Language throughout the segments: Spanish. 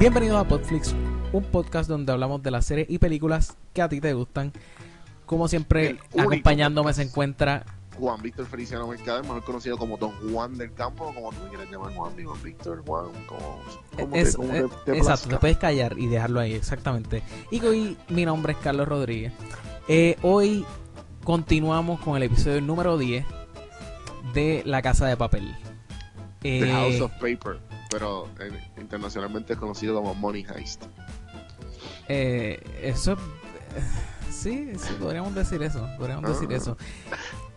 Bienvenidos a Podflix, un podcast donde hablamos de las series y películas que a ti te gustan. Como siempre, acompañándome se encuentra. Juan Víctor Feliciano Mercader, mejor conocido como Don Juan del Campo, o como tú me quieres llamar Juan, Juan Víctor, Juan, como, como es- te, como eh, te- te exacto, te puedes callar y dejarlo ahí, exactamente. Y hoy mi nombre es Carlos Rodríguez. Eh, hoy continuamos con el episodio número 10 de La Casa de Papel. The Eh, House of Paper, pero eh, internacionalmente es conocido como Money Heist. Eh, eso. Sí, sí, podríamos decir eso. Podríamos Ah. decir eso.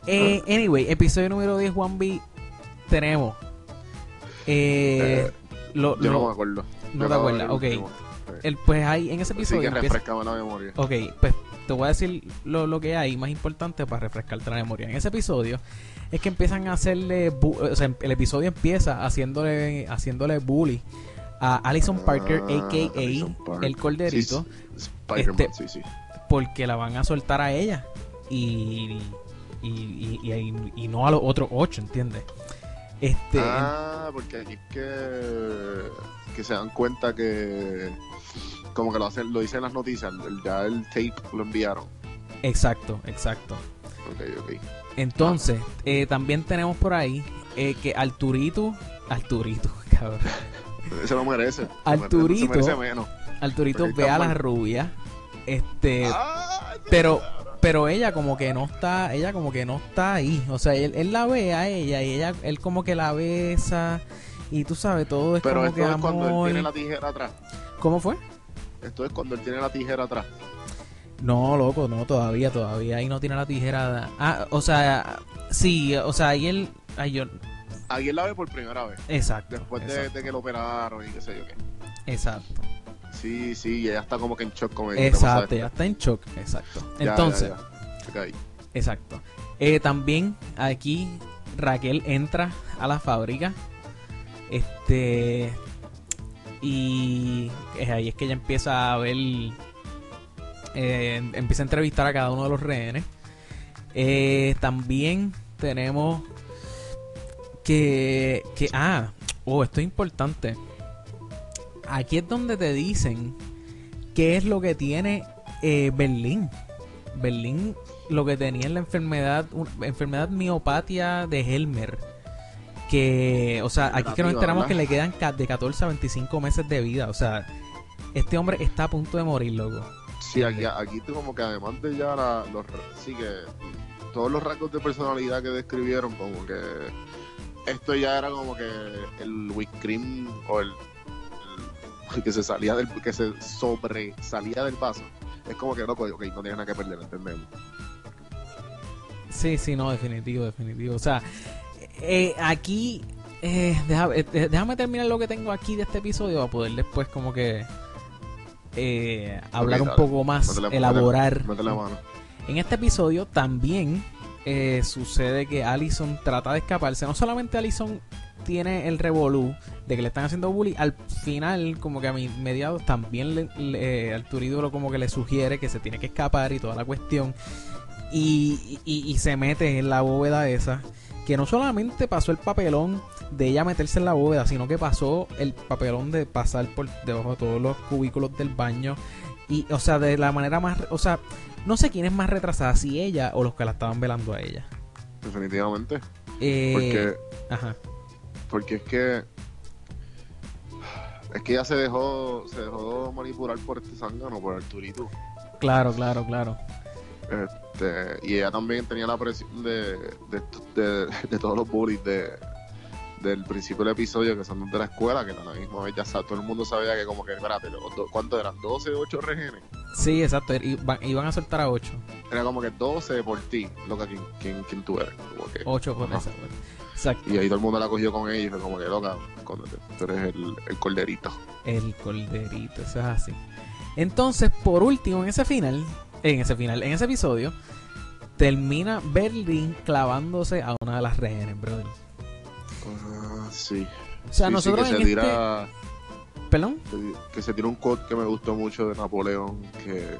Eh, anyway, episodio número 10, Juan B. Tenemos. Eh, Eh, lo, Yo lo- no me acuerdo. no Yo te acuerdas, ok. el, pues ahí en ese Así episodio. que empieza- refrescame la memoria. Ok, pues te voy a decir lo, lo que hay más importante para refrescarte la memoria. En ese episodio es que empiezan a hacerle. O sea, el episodio empieza haciéndole, haciéndole bully a Alison Parker, Ah, a.k.a. Parker. el corderito. Sí, Spider-Man, Este- sí, sí. porque la van a soltar a ella y y, y, y- y no a los otros ocho, ¿entiendes? Este, Ah, porque es que, que se dan cuenta que como que lo hacen, lo dicen en las noticias, el- ya el tape lo enviaron. en- exacto, exacto. Ok, ok. Entonces, eh, también tenemos por ahí eh, que Arturito, Arturito, cabrón, Se lo merece. Arturito. Se merece menos. Arturito ve a la mal. rubia, este, Ah, pero pero ella como que no está, ella como que no está ahí, o sea, él, él la ve a ella y ella, él como que la besa y tú sabes, todo es Pero como esto que es cuando él amor. tiene la tijera atrás. ¿Cómo fue? Esto es cuando él tiene la tijera atrás. No, loco, no, todavía, todavía. Ahí no tiene la tijera. Ah, o sea, sí, o sea, ahí él. Ay, yo. Ahí él la ve por primera vez. Exacto. Después de, exacto, de que lo operaron y qué sé yo qué. exacto. Sí, sí, y ella está como que en shock con él. ¿qué pasa Exacto, ya está en shock. Exacto. Ya, Entonces, ya, ya. Exacto. Eh, también aquí Raquel entra a la fábrica. Este. Y ahí es que ella empieza a ver. Eh, empieza a entrevistar a cada uno de los rehenes. Eh, también tenemos que, que. Ah, oh, esto es importante. Aquí es donde te dicen qué es lo que tiene eh, Berlín. Berlín lo que tenía es la enfermedad, una enfermedad miopatia de Helmer. Que, o sea, aquí que nos enteramos que le quedan de 14 a 25 meses de vida. O sea, este hombre está a punto de morir, loco. Sí, aquí, aquí tú como que además de ya la- los sí que todos los rasgos de personalidad que describieron como que esto ya era como que el whipped o el, que se salía del que se sobresalía del vaso es como que loco ok, no tiene nada que perder entendemos Sí, sí, no, definitivo, definitivo. O sea, eh, aquí, eh, eh, déjame terminar lo que tengo aquí de este episodio para poder después como que eh, hablar un poco más, elaborar. mete la mano En este episodio también eh, sucede que Allison trata de escaparse. No solamente Allison tiene el revolú de que le están haciendo bullying, al final, como que a mi mediados, también le, le- lo como que le sugiere que se tiene que escapar y toda la cuestión. Y, y- y se mete en la bóveda esa. Que no solamente pasó el papelón de ella meterse en la bóveda, sino que pasó el papelón de pasar por debajo de todos los cubículos del baño. Y, o sea, de la manera más. O sea, no sé quién es más retrasada, si ella o los que la estaban velando a ella. definitivamente Eh, porque Ajá. porque es que es que ella se dejó se dejó manipular por este zángano por Arturito Claro, claro, claro. Este, y ella también tenía la presión de, de, de- de todos los bullies de, del principio del episodio que son de la escuela, que a la misma vez ya todo el mundo sabía que como que, espérate, ¿cuántos eran? ¿12, 8 rehenes? Sí, exacto. Iban, iban a soltar a 8. Era como que 12 por ti, loca, ¿quién, quién, quién tú eres? Como que- 8 por esa. Exacto. y ahí todo el mundo la cogió con ella y fue como que, loca, tú eres el, el corderito. El corderito, eso es así. Entonces, por último, en ese final, en ese final, en ese episodio, termina Berlín clavándose a una de las rehenes, brother. Ah, sí. O sea, Sí, sí, nosotros que en se tira... este... ¿Perdón? que se tiró un quote que me gustó mucho de Napoleón que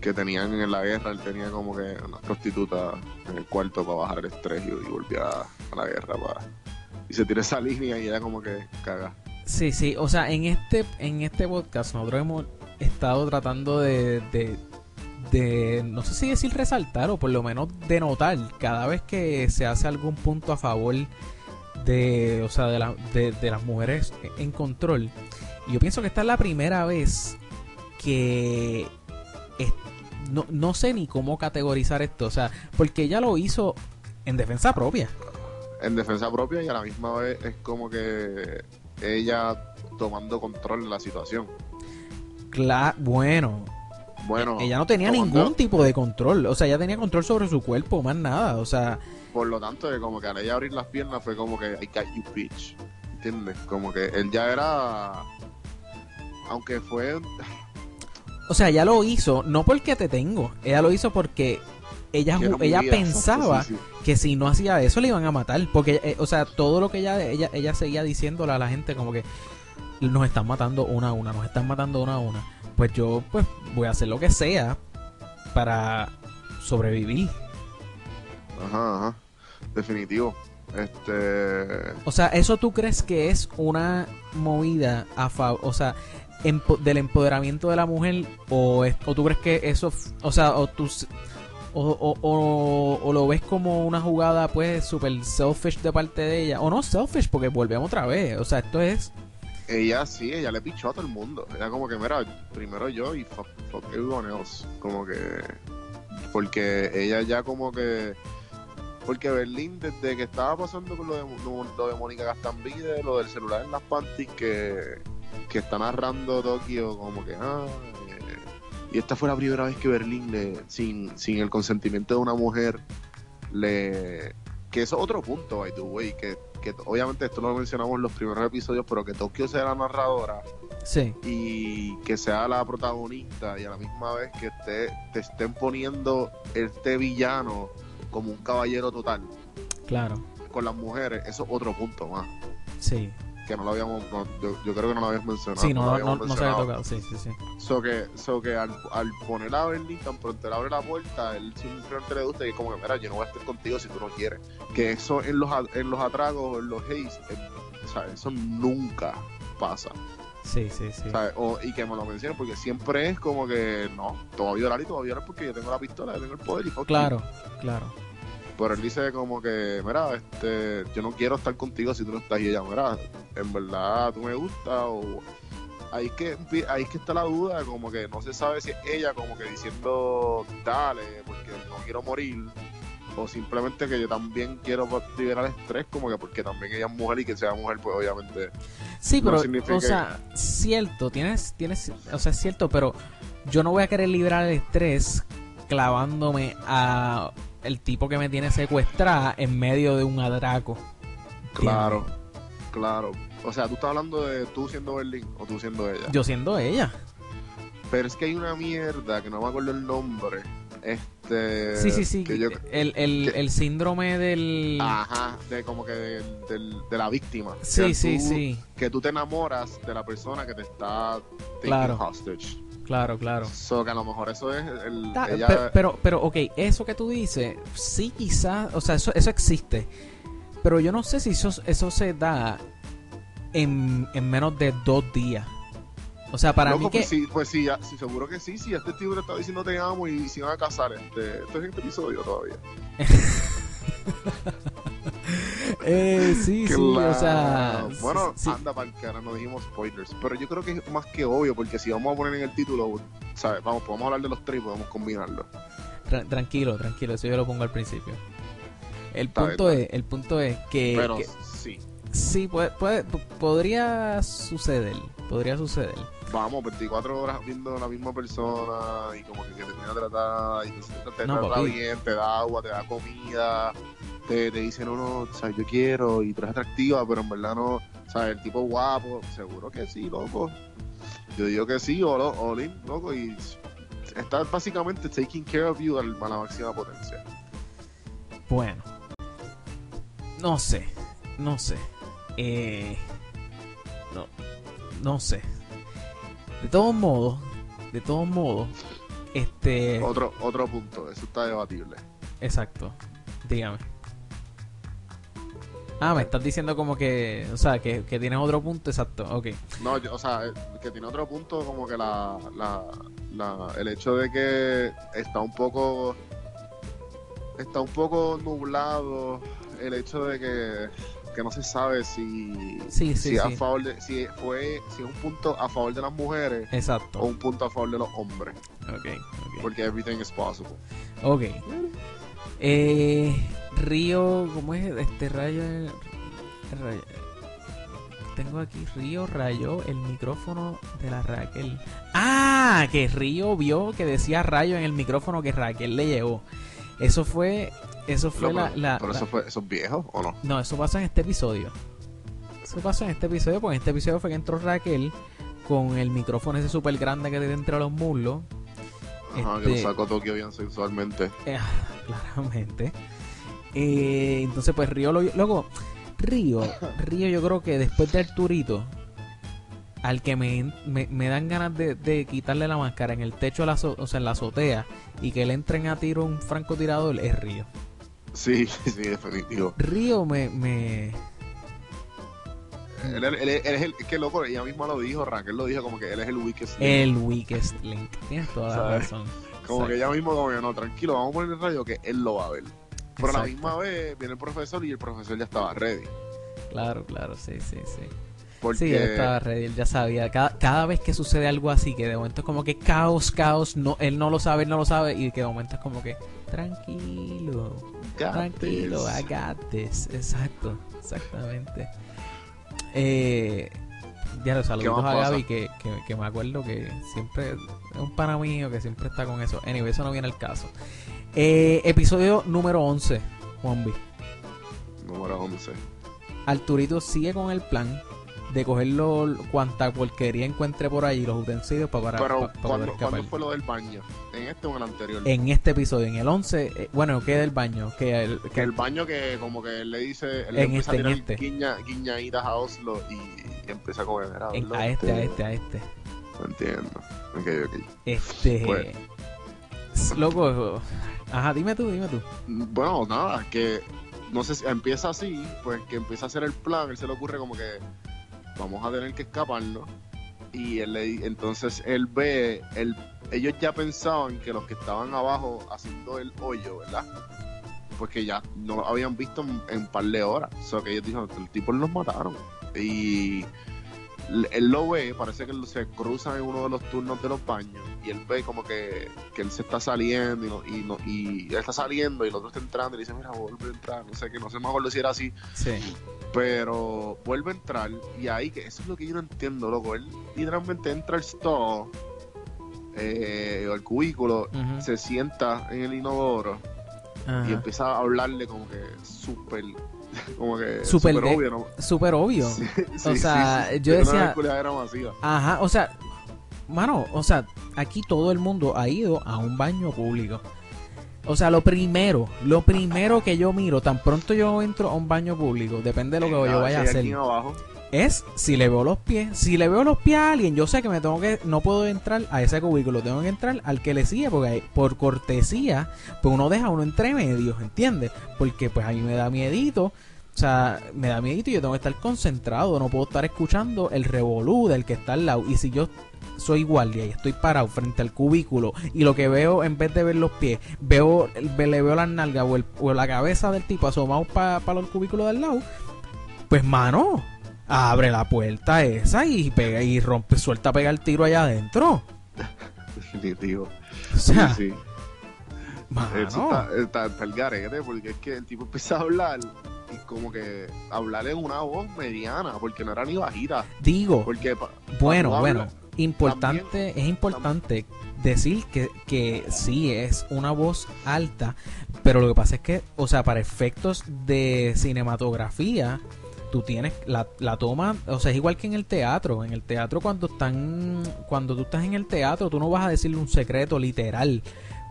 que tenían en la guerra él tenía como que una prostituta en el cuarto para bajar el estrés y, volvía a, a la guerra para y se tira esa línea y ella como que caga Sí, sí, o sea, en este, en este podcast nosotros hemos estado tratando de, de, de, no sé si decir resaltar o por lo menos denotar cada vez que se hace algún punto a favor de, o sea, de, la, de, las mujeres en control. Y yo pienso que esta es la primera vez que no, no sé ni cómo categorizar esto, o sea, porque ella lo hizo en defensa propia. En defensa propia y a la misma vez es como que ella tomando control de la situación. Cla- bueno, Bueno, ella no tenía ningún tipo de control, o sea, ella tenía control sobre su cuerpo, más nada, o sea, Por lo tanto, que como que al ella abrir las piernas fue como que I got you bitch. ¿Entiendes? Como que él ya era. Aunque fue. o sea, ella lo hizo no porque te tengo, ella lo hizo porque ella, ella vida. pensaba Sí, sí, sí. que si no hacía eso le iban a matar, porque, eh, o sea, todo lo que ella, ella, ella seguía diciéndole a la gente como que nos están matando una a una, nos están matando una a una, pues yo pues voy a hacer lo que sea para sobrevivir. Ajá, ajá. Definitivo. Este. O sea, ¿eso tú crees que es una movida a favor, o sea, empo- del empoderamiento de la mujer o, es- o tú crees que eso, o sea, o tú o, o, o- o lo ves como una jugada pues super selfish de parte de ella o no selfish porque volvemos otra vez, o sea, esto es Ella sí, ella le pichó a todo el mundo. Ella como que, mira, primero yo y fuck, fuck everyone else. Como que... Porque ella ya como que... Porque Berlín, desde que estaba pasando con lo de, lo de Mónica Gastambide, lo del celular en las panties, que, que está narrando Tokio como que... Ah, eh, y esta fue la primera vez que Berlín, le, sin, sin el consentimiento de una mujer, le... Que eso es otro punto, by the way, que, que obviamente esto lo mencionamos en los primeros episodios, pero que Tokio sea la narradora sí, y que sea la protagonista y a la misma vez que esté, te estén poniendo este villano como un caballero total claro, con las mujeres, eso es otro punto más. sí, Que no lo habíamos, no, yo, yo creo que no lo habíamos mencionado. sí, no, no, no, no se había tocado, sí, sí, sí, So que, so que al, al poner a Bernie tan pronto él abre la puerta, él simplemente le gusta y es como que, mira, yo no voy a estar contigo si tú no quieres. Que eso en los, en los atragos, en los haze, en- o sea, eso nunca pasa. sí, sí, sí. O, y que me lo mencionen porque siempre es como que, no, te voy a violar y te voy a violar porque yo tengo la pistola, yo tengo el poder y you. claro, claro, Pero él dice como que, mira, este, yo no quiero estar contigo si tú no estás y ella, mira, en verdad tú me gusta o ahí es que ahí es que está la duda, como que no se sabe si es ella como que diciendo dale, porque no quiero morir o simplemente que yo también quiero liberar el estrés, como que porque también ella es mujer y que sea mujer, pues obviamente. Sí, no pero, significa o sea, cierto, tienes, tienes, o sea, es cierto, pero yo no voy a querer librar el estrés clavándome a el tipo que me tiene secuestrada en medio de un atraco. Claro, claro. O sea, tú estás hablando de tú siendo Berlín o tú siendo ella. Yo siendo ella. Pero es que hay una mierda que no me acuerdo el nombre. Este. Sí, sí, sí. que yo- el, el, que- el síndrome del... Ajá, de como que del- del- de la víctima. sí, Que sí, tú- sí. Que tú te enamoras de la persona que te está taking Claro. hostage. Claro, claro. So que a lo mejor eso es el. Ta- ella- pero, pero, pero, ok, eso que tú dices, sí quizás, o sea, eso, eso existe. Pero yo no sé si eso, eso se da en, en menos de dos días. O sea, para Loco, mí que... pues sí, pues sí, ya- sí, seguro que sí, sí, este tipo te está diciendo te amo y se van a casar. Este, esto es este episodio todavía. Eh, sí, sí, o sea... Bueno, sí, sí. anda para que ahora no dijimos spoilers. Pero yo creo que es más que obvio, porque si vamos a poner en el título, ¿sabes? Vamos, podemos hablar de los tres y podemos combinarlo. Tra- tranquilo, tranquilo, eso yo lo pongo al principio. El Está punto bien, es, el punto es que, Pero que sí, sí puede, puede- podría suceder, podría suceder. Vamos, 24 horas viendo a la misma persona y como que, que te viene a tratar y te, te, No, trata bien, te da agua, te da comida, te, te dice, no, no, sea, yo quiero y tú eres atractiva, pero en verdad no, sea, el tipo guapo, seguro que sí, loco. Yo digo que sí, o Olin, loco, y está básicamente taking care of you al- a la máxima potencia. Bueno, no sé, no sé. Eh, no, no sé. De todos modos, de todos modos, este, Otro, otro punto, eso está debatible. exacto. Dígame. Ah, me estás diciendo como que, o sea, que, que tienes otro punto, exacto, ok. No, yo- o sea, eh, que tiene otro punto como que la, la, la- el hecho de que está un poco está un poco nublado el hecho de que, que no se sabe si Sí, sí, si a favor de, si fue si es un punto a favor de las mujeres Exacto. o un punto a favor de los hombres Ok, ok. porque everything is possible Ok. Eh, Río, ¿cómo es? Este rayo, rayo- Tengo aquí, Río rayó el micrófono de la Raquel. Ah, que Río vio que decía rayo en el micrófono que Raquel le llevó. Eso fue, eso fue No, la, pero, la- pero eso fue eso es viejo o no No, eso pasó en este episodio. Eso pasó en este episodio, porque en este episodio fue que entró Raquel con el micrófono ese súper grande que tiene entre los muslos. Ajá, que Este- lo sacó Tokio bien sexualmente Eh, claramente. Eh, entonces, pues Río lo Luego, Río, Río, yo creo que después de Arturito, al que me, me, me dan ganas de, de quitarle la máscara en el techo, de la azo- o sea, en la azotea, y que le entren a tiro un francotirador, es Río. sí sí definitivo Río me. me Él, él- él- él es el, es que loco, ella misma lo dijo, Raquel lo dijo como que él es el weakest link. el weakest link. Tienes toda la razón. Como que ella misma como que no, tranquilo, vamos a poner el rayo que él lo va a ver. Pero a la misma vez viene el profesor y el profesor ya estaba ready. Claro, claro, sí, sí, sí. Porque Sí, él estaba ready, él ya sabía. Cada, cada vez que sucede algo así, que de momento es como que caos, caos, no, él no lo sabe, él no lo sabe, y que de momento es como que tranquilo, got tranquilo, this. I got this. Exacto, exactamente. Eh, ya los saludos a? Gaby, que, que, que me acuerdo que siempre es un pana mío que siempre está con eso. Anyway, eso no viene al caso. Eh, episodio número 11, Juanvi. Número 11. Arturito sigue con el plan de cogerlo cuanta porquería encuentre por ahí, los utensilios para, para, Pero pa- pa poder ¿cuándo, escapar. ¿cuándo fue lo del baño? ¿En este o en el anterior? En este episodio, en el 11, eh, bueno, ¿qué del baño? Que el, Que el baño que como que él le dice, él le En este, en a este. tirar guiña, guiñaditas a Oslo y, y empieza a comer a, en- a este, a este, a este. No entiendo. Ok, ok. Este. Pues. Loco. Ajá, dime tú, dime tú. Bueno, nada, que no sé si empieza así, pues que empieza a hacer el plan, él se le ocurre como que vamos a tener que escaparnos y él entonces él ve, él, ellos ya pensaban que los que estaban abajo haciendo el hoyo, ¿verdad? Pues que ya no lo habían visto en, en par de horas, o sea que ellos dijeron, el tipo los mataron y él lo ve, parece que se cruza en uno de los turnos de los baños y él ve como que, que él se está saliendo y, no, y él está saliendo y el otro está entrando y le dice, mira, vuelve a entrar, no sé qué, no sé, me acuerdo si era así, Sí. Pero vuelve a entrar y ahí, que eso es lo que yo no entiendo, loco, él literalmente entra al stall, eh, o al cubículo, se sienta en el inodoro y empieza a hablarle como que súper, como que de- obvio, ¿no? Súper obvio. Sí, O sea, sí, yo Era decía- culiadera masiva. Ajá, o sea, mano, o sea, aquí todo el mundo ha ido a un baño público. O sea, lo primero, lo primero que yo miro, tan pronto yo entro a un baño público, depende de lo que yo vaya a hacer, es si le veo los pies. Si le veo los pies a alguien, yo sé que me tengo que, no puedo entrar a ese cubículo, tengo que entrar al que le sigue, porque por cortesía, pues uno deja uno entre medios, ¿entiendes? Porque pues a mí me da miedito. O sea, me da miedito y yo tengo que estar concentrado, no puedo estar escuchando el revolú del que está al lado. Y si yo soy guardia y estoy parado frente al cubículo y lo que veo, en vez de ver los pies, veo ve- le veo las nalgas o, el- o la cabeza del tipo asomado para el cubículo del lado, pues mano, abre la puerta esa y pega y rompe, suelta a pegar el tiro allá adentro. definitivo. O sea, sí, sí. mano, Eso está, está, está el garete, porque es que el tipo empieza a hablar y como que hablar en una voz mediana, porque no era ni bajita. digo, Porque pa- Bueno, bueno, importante, es importante decir que, que sí es una voz alta, pero lo que pasa es que, o sea, para efectos de cinematografía, tú tienes la, la toma, o sea, es igual que en el teatro. En el teatro cuando están, cuando tú estás en el teatro, tú no vas a decirle un secreto literal.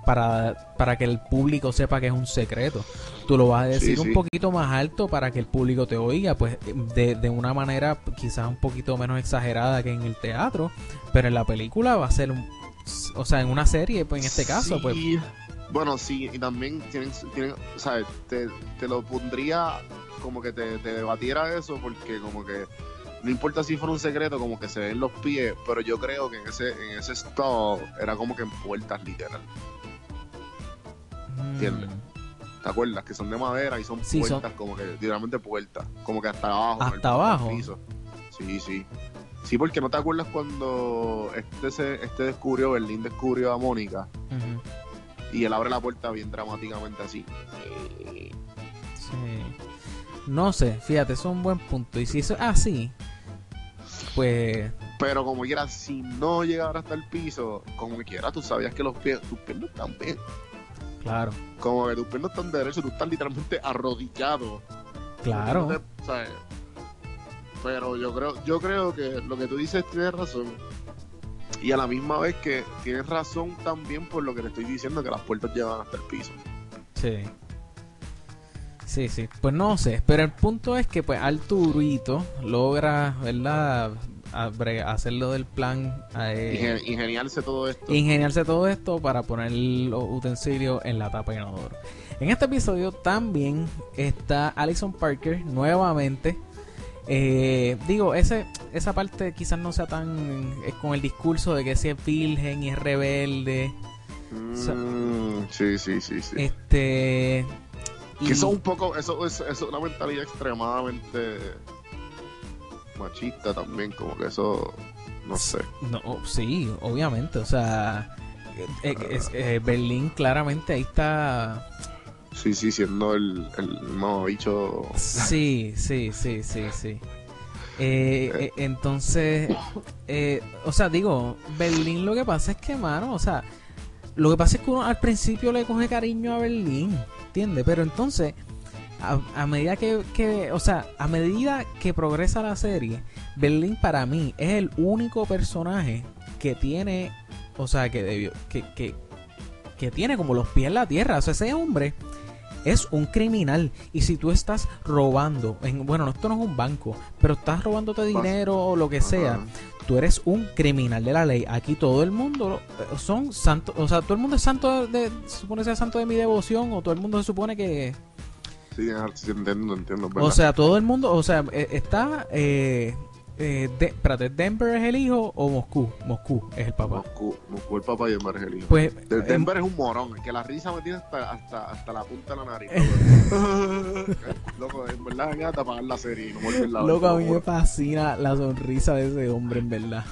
Para, para que el público sepa que es un secreto. Tú lo vas a decir Sí, un poquito más alto para que el público te oiga, pues de, de una manera quizás un poquito menos exagerada que en el teatro, pero en la película va a ser un, o sea, en una serie, pues en este caso, pues. Bueno, sí, y también tienen, tienen o sea, te, te lo pondría como que te, te debatiera eso, porque como que no importa si fuera un secreto, como que se ven los pies, pero yo creo que en ese, en ese estado era como que en puertas literal. ¿Entiendes? ¿Te acuerdas? Que son de madera y son Sí, son- puertas, como que literalmente puertas, como que hasta abajo. ¿Hasta abajo? piso. Sí, sí. Sí, porque no te acuerdas cuando este, se, este descubrió, Berlín descubrió a Mónica y él abre la puerta bien dramáticamente así. Sí. No sé, fíjate, eso es un buen punto. Y si eso es así, pues Pero como quiera, si no llegara hasta el piso, como quiera, tú sabías que los pies, tus pies no están bien. Claro, Como que tus pies no están derechos, tú estás literalmente arrodillado. claro. No te- ¿sabes? Pero yo creo, yo creo que lo que tú dices tienes razón. Y a la misma vez que tienes razón también por lo que te estoy diciendo, que las puertas llevan hasta el piso. Sí. Sí, sí. Pues no sé. Pero el punto es que pues Arturito logra, ¿verdad? A- bre- Hacerlo del plan. eh, Ingen- ingeniarse todo esto. ingeniarse todo esto para poner los utensilios en la tapa de inodoro. En este episodio también está Alison Parker nuevamente. Eh, digo, ese, esa parte quizás no sea tan eh, con el discurso de que si es virgen y es rebelde. Mm, sí, sí, sí, sí. Este. y- Que eso es un poco, eso es, eso es una mentalidad extremadamente machista también, como que eso, no sé. No, sí, obviamente. O sea, eh, eh, es- eh, Berlín claramente ahí está. Sí, sí, siendo el, el mamabicho. Sí, sí, sí, sí, sí. Eh, entonces, o sea, digo, Berlín lo que pasa es que, mano, o sea, lo que pasa es que uno al principio le coge cariño a Berlín, ¿entiendes? Pero entonces, a, a medida que, que, o sea, a medida que progresa la serie, Berlín para mí es el único personaje que tiene, o sea, que debió, que, que, que tiene como los pies en la tierra. O sea, ese hombre es un criminal. Y si tú estás robando, en, bueno, esto no es un banco, pero estás robándote dinero o lo que sea, tú eres un criminal de la ley. Aquí todo el mundo eh, son santos, o sea, todo el mundo es santo de, se supone que sea santo de mi devoción, o todo el mundo se supone que, Sí, sí, entiendo, entiendo. o sea, todo el mundo, o sea, eh, está, eh, eh, de- espérate, ¿Denver es el hijo o Moscú? Moscú es el papá. Moscú, Moscú el papá y Denver es el hijo. Pues, De- eh, Denver es un morón, que la risa me tiene hasta, hasta, hasta la punta de la nariz. loco, en verdad venía a tapar la serie no loco, a mí me fascina la sonrisa de ese hombre, en verdad.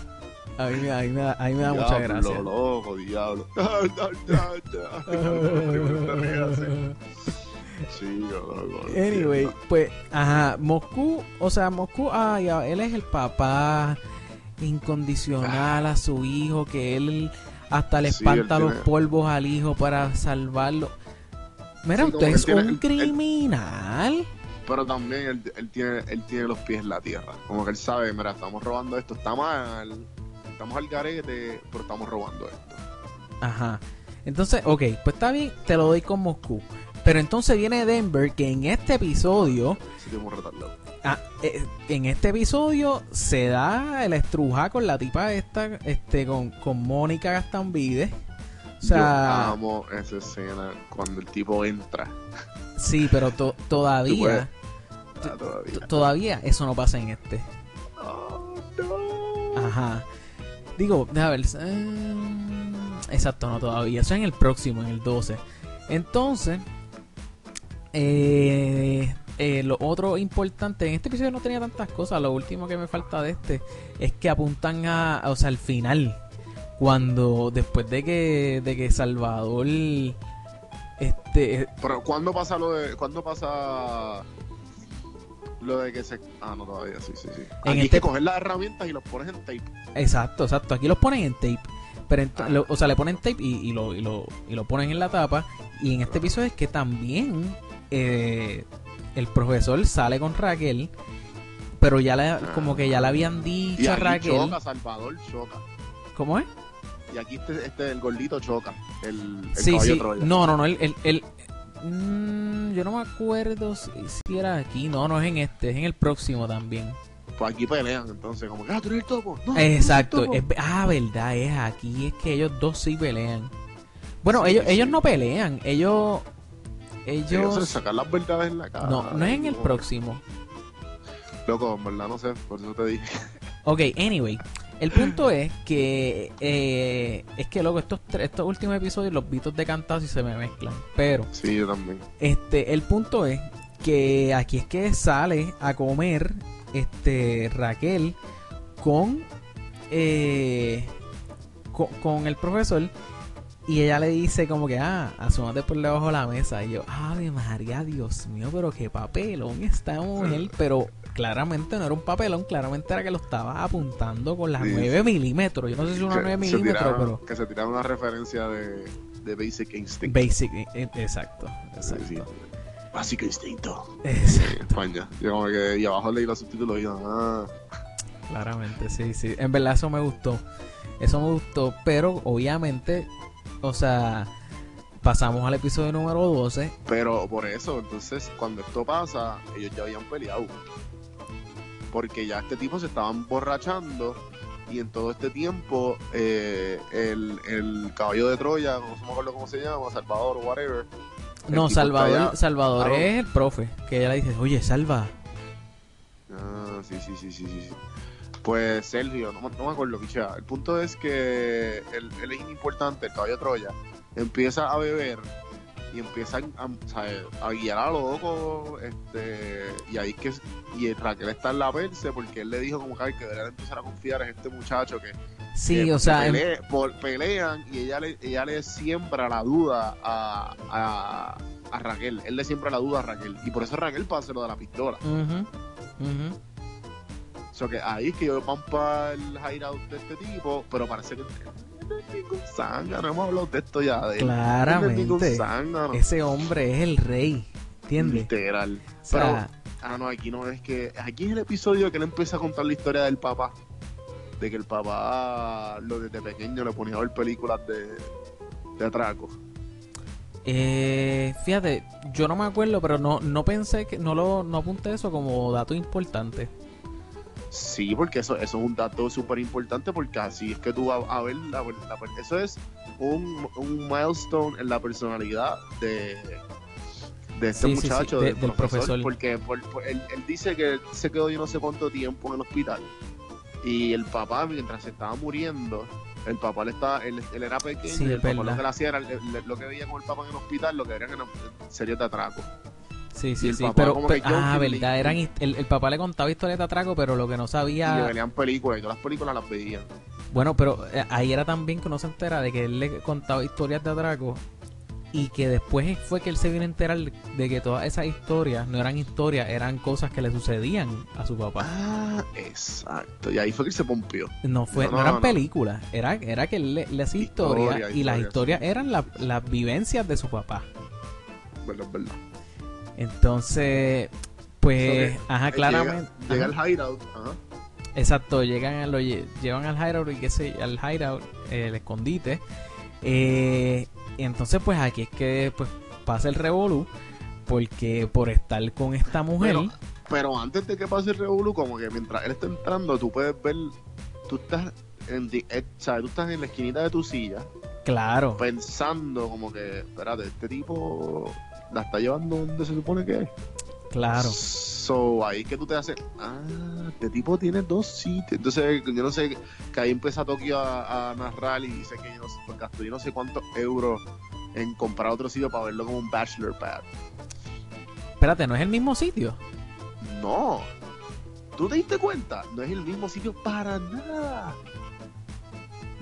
A mí, me- a mí me, da, a mí me da mucha Diablo, gracia. loco, diablo. Sí, loco. Anyway, pues, ajá, Moscú, o sea, Moscú, ah, ya, él es el papá incondicional a su hijo, que él hasta le Sí, espanta los tiene- polvos al hijo para salvarlo. Mira, Sí, usted es tiene- un él- él- criminal. Pero también él, él tiene, él tiene los pies en la tierra. Como que él sabe, mira, estamos robando esto, está mal, estamos al garete, pero estamos robando esto. Ajá. Entonces, ok, pues está bien, te lo doy con Moscú. Pero entonces viene Denver, que en este episodio Sí. Ah, eh, en este episodio se da el estruja con la tipa esta, este, con, con Mónica Gastambide. O Yo sea, amo esa escena cuando el tipo entra. sí, pero to- todavía, Ah, todavía. todavía eso no pasa en este. Oh, no. Ajá. Digo, déjame ver. eh, exacto, no todavía. Eso es en el próximo, en el 12. Entonces, eh, eh, lo otro importante, en este episodio no tenía tantas cosas. Lo último que me falta de este es que apuntan a, o sea, al final. Cuando, después de que, de que Salvador, este, Pero ¿cuándo pasa lo de. ¿Cuándo pasa lo de que se. Ah, no, todavía, sí, sí, sí. Aquí este- es que coger las herramientas y los pones en tape. Exacto, exacto. Aquí los ponen en tape. Pero Ah. lo- o sea, le ponen tape y, y lo, y, lo, y lo ponen en la tapa. Y en este episodio es que también eh, el profesor sale con Raquel. Pero ya le, como que ya le habían Y dicho a Raquel. choca, Salvador choca. ¿Cómo es? Y aquí este, este el gordito choca. El, el Sí, caballo sí. Troya. No, no, no. El, el, el- mm, yo no me acuerdo si, si era aquí. No, no es en este. Es en el próximo también. Pues aquí pelean, entonces, como que, ah, tú eres el topo. No, tú eres el Exacto. topo. es ve- ah, verdad, es aquí. Es que ellos dos sí pelean. Bueno, Sí, ellos, sí. ellos no pelean. Ellos. Ellos... sacar las verdades en la cara. No, no es en el próximo. Loco, en verdad no sé, por eso te dije. Ok, anyway. El punto es que eh, es que loco, estos estos últimos episodios los bitos de cantazo y se me mezclan. Pero Sí, yo también. este, el punto es que aquí es que sale a comer este Raquel con eh, con, con el profesor y ella le dice como que, ah, asómate por debajo de la mesa. Y yo, ave María, Dios mío, pero qué papelón esta mujer. Pero claramente no era un papelón, claramente era que lo estaba apuntando con las Sí, 9 sí. milímetros. Yo no sé si una Que 9 se milímetros, pero... Que se tiraron una referencia de, de Basic Instinct. Basic, exacto, exacto. Sí. Básico Instinto. Exacto. En España. Yo como que, y abajo leí los subtítulos y ah, Claramente, sí, sí. En verdad eso me gustó. Eso me gustó, pero obviamente, o sea, pasamos al episodio número 12. Pero por eso, entonces, cuando esto pasa, ellos ya habían peleado. Porque ya este tipo se estaban borrachando y en todo este tiempo eh, el, el caballo de Troya, no me acuerdo cómo se llama, Salvador, whatever. No, Salvador, allá. Salvador es el profe, que ella le dice, oye, salva. Ah, sí, sí, sí, sí, sí. Pues Sergio, no, me- no me acuerdo, pichea. El punto es que él, él es importante, el caballo Troya, empieza a beber y empieza a, a- a guiar a loco, este, y ahí que y Raquel está en la perse porque él le dijo como que, que debería empezar a confiar en este muchacho que, Sí, que o sea, em- por- pelean y ella le, ella le siembra la duda a, a, a Raquel, él le siembra la duda a Raquel y por eso Raquel pasa lo de la pistola. O que ahí es que ellos van para el hideout de este tipo, pero parece que no es ningún zángano, hemos hablado de esto ya. De él. No es ese hombre es el rey, ¿entiendes? Literal. O sea, Ah, no, aquí no, es que aquí es el episodio que él empieza a contar la historia del papá. De que el papá, lo desde pequeño, le ponía a ver películas de, de atraco. eh, fíjate, yo no me acuerdo, pero no, no pensé que, no lo, no apunté eso como dato importante. Sí, porque eso, eso es un dato súper importante porque así es que tú vas a ver, la, la- eso es un, un milestone en la personalidad de, de este Sí, sí, sí, muchacho, de- del, del profesor, profesor. porque por- por- él, él dice que se quedó yo no sé cuánto tiempo en el hospital y el papá mientras se estaba muriendo, el papá le estaba, él, él era pequeño y el papá lo que le hacía era, le- le- lo que veía con el papá en el hospital, lo que eran eran serios de atraco. Sí, sí, sí, pero, como ah, verdad, eran, el, el papá le contaba historias de atraco, pero lo que no Y le sabía, venían películas y todas las películas las veían. bueno, pero eh, ahí era también que uno se entera de que él le contaba historias de atraco y que después fue que él se vino a enterar de que todas esas historias no eran historias, eran cosas que le sucedían a su papá. Ah, exacto. Y ahí fue que se pompió. No fue, No, no, no, eran no. películas, era, era que él le, le hacía historias Historia, y las historia, historias eran la- las vivencias de su papá. Verdad, verdad. Entonces, pues, ajá, claramente. Llega, llega al hideout. Ajá. Exacto, llegan a lo lle- llevan al hideout y qué sé, al hideout, eh, el escondite. Eh, entonces pues aquí es que pues pasa el revolú porque por estar con esta mujer, Pero, pero antes de que pase el revolú, como que mientras él está entrando, tú puedes ver, tú estás en, di- eh, sea, tú estás en la esquinita de tu silla claro, pensando como que, espérate, este tipo la está llevando donde se supone que es. claro. So, ahí que tú te haces, ah, este tipo tiene dos sitios. Entonces, yo no sé, que ahí empieza Tokio a, a narrar y dice que yo no sé, pues, gastó yo no sé cuántos euros en comprar otro sitio para verlo como un bachelor pad. Espérate, ¿no es el mismo sitio? No. ¿Tú te diste cuenta? No es el mismo sitio para nada.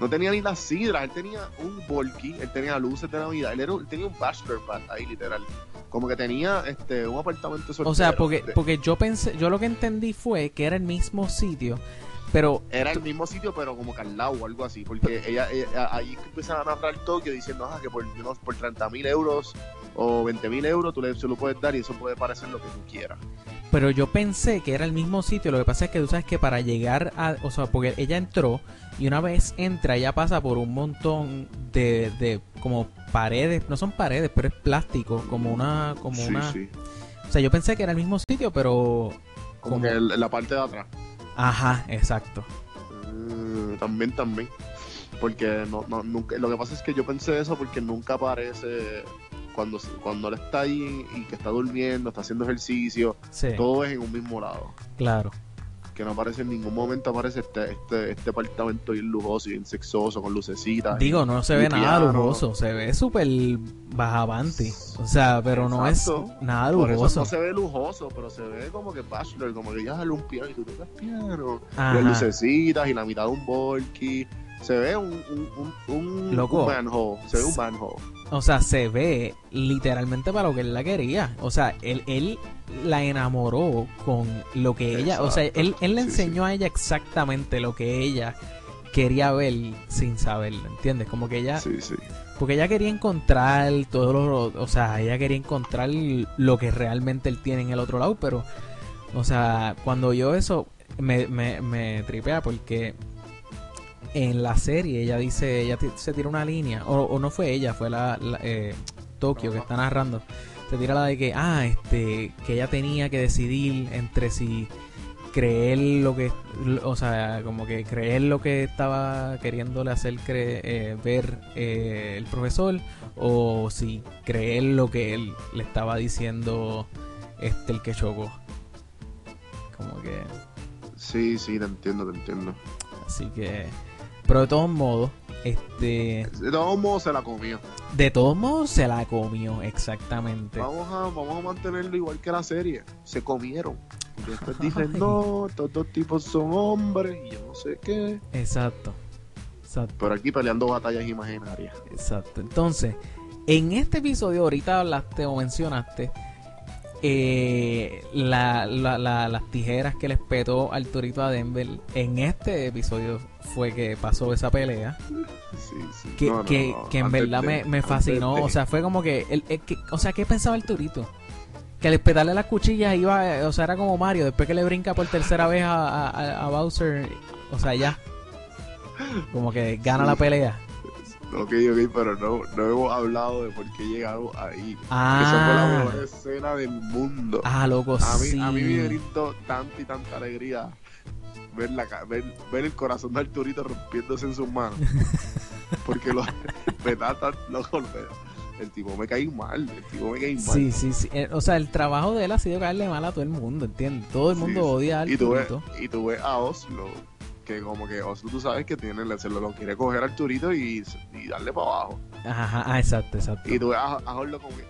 No tenía ni las sidras, él tenía un volky, él tenía luces de Navidad, él, era, él tenía un bachelor pad ahí, literal. Como que tenía este un apartamento soltero. O sea, porque De- porque yo pensé, yo lo que entendí fue que era el mismo sitio, pero Era el mismo sitio, pero como que al lado o algo así. Porque ella, ella- ahí empiezan a narrar Tokio diciendo ah, que por, no- por 30 mil euros o 20 mil euros tú le, se lo puedes dar y eso puede parecer lo que tú quieras. Pero yo pensé que era el mismo sitio. Lo que pasa es que tú sabes que para llegar a. O sea, porque ella entró y una vez entra, ella pasa por un montón de. de como paredes. No son paredes, pero es plástico. Como una. Como sí, una. sí. O sea, yo pensé que era el mismo sitio, pero. Como Como- que el- la parte de atrás. Ajá, exacto. Mm, también, también. Porque no, no, nunca, lo que pasa es que yo pensé eso porque nunca aparece cuando, cuando él está ahí y que está durmiendo, está haciendo ejercicio, Sí, todo es en un mismo lado. claro. Que no aparece en ningún momento, aparece este, este, este apartamento bien lujoso y bien sexoso, con lucecitas. Digo, no se ve y nada lujoso, se ve súper bajavante. O sea, pero no es nada Por eso lujoso. no se ve lujoso, pero se ve como que bachelor, como que ya sale un piano y tú tocas piano. Ajá. Las lucecitas y la mitad de un volky. Se ve un, un, un, Loco. un manhole. Se ve un manhole. O sea, se ve literalmente para lo que él la quería. O sea, él, él la enamoró con lo que ella. O sea, él, él le Sí, enseñó a ella exactamente lo que ella quería ver sin saberlo, ¿entiendes? Como que ella. Sí, sí. Porque ella quería encontrar todo lo. O sea, ella quería encontrar lo que realmente él tiene en el otro lado, pero. O sea, cuando yo eso me, me, me tripea porque en la serie ella dice, ella se tira una línea, o, o no fue ella, fue la, la, eh, Tokio que está narrando, se tira la de que, ah, este, que ella tenía que decidir entre si creer lo que, o sea, como que creer lo que estaba queriéndole hacer cre- eh, ver eh, el profesor, o si creer lo que él le estaba diciendo este el que chocó. Como que Sí, sí, te entiendo, te entiendo. Así que. Pero de todos modos, este. De todos modos se la comió. De todos modos se la comió, exactamente. Vamos a, vamos a mantenerlo igual que la serie. Se comieron. Y después dicen, no, estos dos tipos son hombres y yo no sé qué. Exacto. Exacto. Pero aquí peleando batallas imaginarias. Exacto. Entonces, en este episodio, ahorita hablaste o mencionaste eh, la- la- la- las tijeras que le espetó Arturito a Denver. En este episodio fue que pasó esa pelea. Sí, sí. Que, No, que, no, que en antes verdad de- me, me fascinó. de- O sea, fue como que, el, el que. O sea, ¿qué pensaba Arturito? Que al espetarle las cuchillas iba. eh, O sea, era como Mario. Después que le brinca por tercera vez a, a- a- a Bowser. O sea, ya. Como que gana Sí. la pelea. Ok, ok, pero no, no hemos hablado de por qué llegamos ahí. Esa fue la Ah, mejor escena del mundo. ah, loco, a, mí, sí. a mí me brindó tanta y tanta alegría ver, la, ca- ver, ver el corazón de Arturito rompiéndose en sus manos. Porque lo, me da tan loco. El tipo me cae mal, el tipo me cae mal. Sí, sí, sí. Eh, O sea, el trabajo de él ha sido caerle mal a todo el mundo, ¿entiendes? Todo el mundo sí. odia a y, tú ves, Arturito. y tú ves a Oslo, que como que Oslo tú sabes que tiene, se lo, lo quiere coger a Arturito y, y darle para abajo. Ajá, ah, exacto, exacto. Y tú ves a, a Oslo como que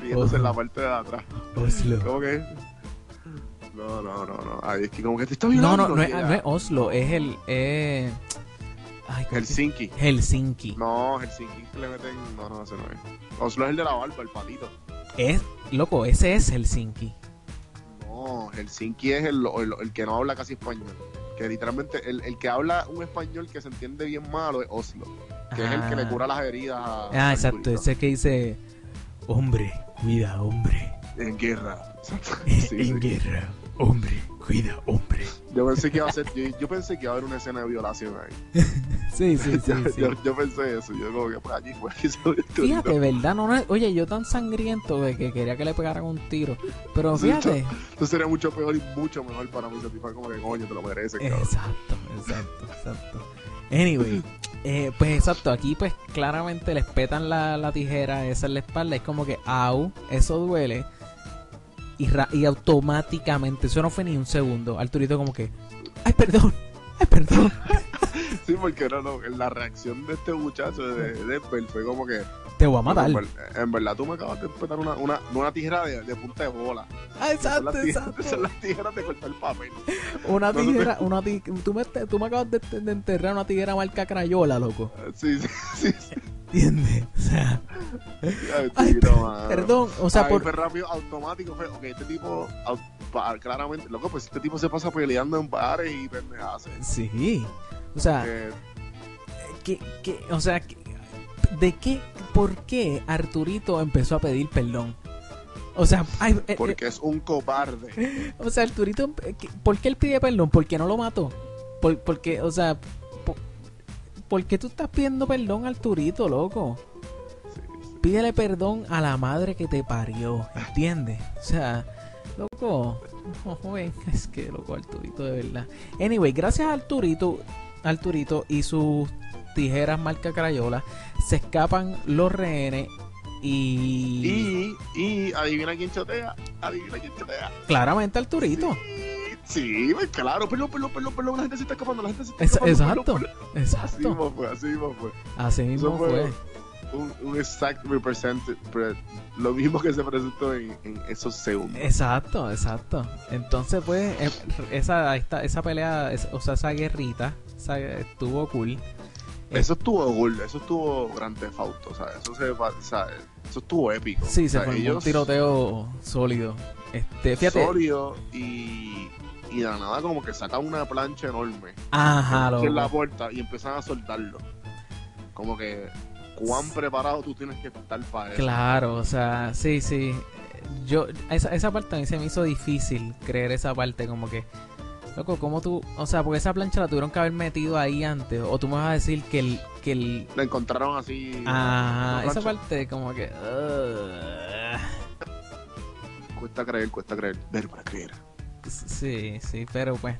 en la parte de atrás. Oslo. Como que. No, no, no, no. Ay, es que como que te está No, violando. no, no es, que ya- no es Oslo, es el. Eh... Ay, ¿cómo que- Helsinki. Helsinki. No, Helsinki le meten. No, no, ese no es. Oslo es el de la barba, el patito. Es, loco, ese es Helsinki. No, Helsinki es el, el, el que no habla casi español. Que literalmente el, el que habla un español que se entiende bien malo es Oslo. Que es el que le cura las heridas a. Ah, exacto, ese que dice, hombre, cuida, hombre. En guerra. Sí, sí. en guerra, hombre, cuida, hombre. Yo pensé que iba a ser. Yo, yo pensé que iba a haber una escena de violación ahí. Sí, sí, sí, yo, sí. yo, yo pensé eso. Yo como que pues allí se Arturito. Fíjate, ¿verdad? No, no, oye, yo tan sangriento de que quería que le pegaran un tiro. Pero fíjate. Eso sería mucho peor y mucho mejor para mí. Satisfacer como que coño, te lo mereces, cabrón. Exacto, exacto, exacto. Anyway, eh, pues exacto, aquí pues claramente les petan la, la tijera esa en la espalda. Es como que, au, eso duele. Y, ra- y automáticamente, eso no fue ni un segundo. Arturito como que, ay, perdón, ay, perdón. Sí, porque no, no, la reacción de este muchacho de de Denver fue como que. Te voy a matar. En, ver- en verdad, tú me acabas de petar una, una, una tijera de, de punta de bola. Ah, Son exacto, tijeras, exacto. son las tijeras de cortar papel. Una No, no, tijera, una ti- tú, me, tú me acabas de, de enterrar una tijera marca crayola, loco. Sí, sí, sí. sí. ¿Entiendes? O sea, Ay, Ay, perdón, o sea, por... fue rápido, automático. Fue, ok, este tipo, claramente, loco, pues este tipo se pasa peleando en bares y pendejadas. Sí. O sea, que, que, o sea, ¿de qué, por qué Arturito empezó a pedir perdón? O sea, ay, eh, porque es un cobarde. o sea, Arturito, ¿por qué él pide perdón? ¿Por qué no lo mató? Por, porque, o sea, por, ¿por qué tú estás pidiendo perdón a Arturito, loco? Sí, sí. Pídele perdón a la madre que te parió, ¿entiendes? O sea, loco, joven, es que loco Arturito de verdad. Anyway, gracias a Arturito, Arturito y sus tijeras marca Crayola, se escapan los rehenes Y... Y, y adivina quién chotea. Adivina quién chotea. Claramente Arturito. Sí, pues, claro, perdón, perdón, perdón, perdón, la gente se está escapando, la gente se está Es- escapando. exacto, perdón, perdón. Así exacto. mismo fue, así mismo fue. Así mismo fue fue. un, un exact represent, pre- lo mismo que se presentó en, en esos segundos. Exacto, exacto. Entonces, pues, eh, esa, esta, esa pelea, o sea, esa guerrita, esa- estuvo cool. Eso estuvo cool, eso estuvo Grand Theft Auto, o sea, eso se va- o sea, eso estuvo épico. Sí, O se sea, formó un tiroteo sólido. Este, fíjate. sólido y y de la nada como que sacan una plancha enorme Ajá, en la puerta y empiezan a soltarlo. Como que cuán preparado tú tienes que estar para eso. Claro, o sea, sí, sí. Yo, esa, esa parte a mí se me hizo difícil creer esa parte, como que, loco, ¿cómo tú, o sea, porque esa plancha la tuvieron que haber metido ahí antes, o tú me vas a decir que el, que el, La encontraron así. ah, esa parte como que. Cuesta creer, cuesta creer. Ver para creer. sí, sí, pero pues,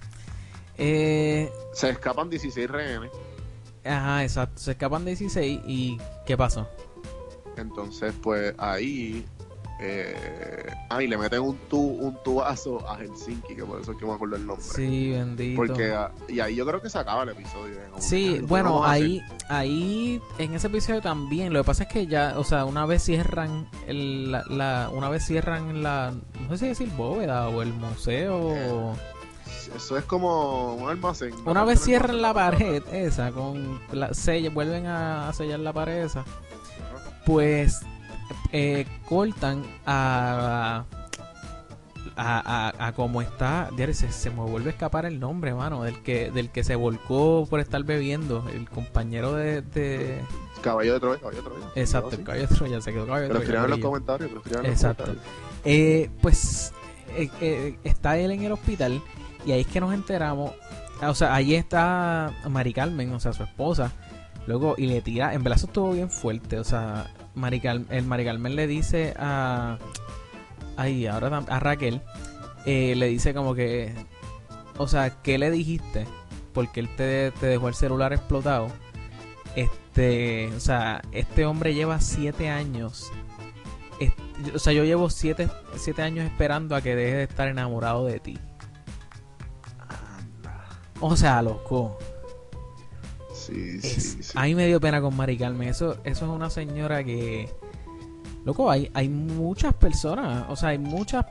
eh, Se escapan 16 rehenes. ajá, exacto, se escapan 16 y ¿qué pasó? Entonces, pues ahí. Eh, ah, y le meten un, tu, un tubazo a Helsinki, que por eso es que me acuerdo el nombre. Sí, bendito. Porque, ah, y ahí yo creo que se acaba el episodio. eh, que, Sí, "Ay, bueno, vamos a hacer". ahí, ahí en ese episodio también. Lo que pasa es que ya, o sea, una vez cierran el, la, la- una vez cierran la, no sé si decir bóveda o el museo. Eh, Eso es como un almacén. una vez cierran la pared esa con la sella, vuelven a, a sellar la pared esa, pues eh, cortan a a, a, a como está, se, se me vuelve a escapar el nombre, mano, del que del que se volcó por estar bebiendo, el compañero de, de Caballo de Troya, caballo de Troya. Exacto, el caballo de Troya, se quedó caballo de Troya. escriban en los comentarios. En los Exacto. comentarios. Eh, pues eh, eh, está él en el hospital y ahí es que nos enteramos. O sea, ahí está Mari Carmen, o sea, su esposa. Luego, y le tira, en eso estuvo bien fuerte. O sea, Mari Car- el Mari Carmen le dice a. Ay, ahora a Raquel. eh, le dice como que. O sea, ¿qué le dijiste? Porque él te, te dejó el celular explotado. Este, o sea, este hombre lleva siete años. o sea, yo llevo siete, siete años esperando a que deje de estar enamorado de ti. Anda. O sea, loco. Sí, Es- sí, sí. A mí me dio pena con Mari Carmen. Eso, eso es una señora que. Loco, hay, hay muchas personas. O sea, hay muchas.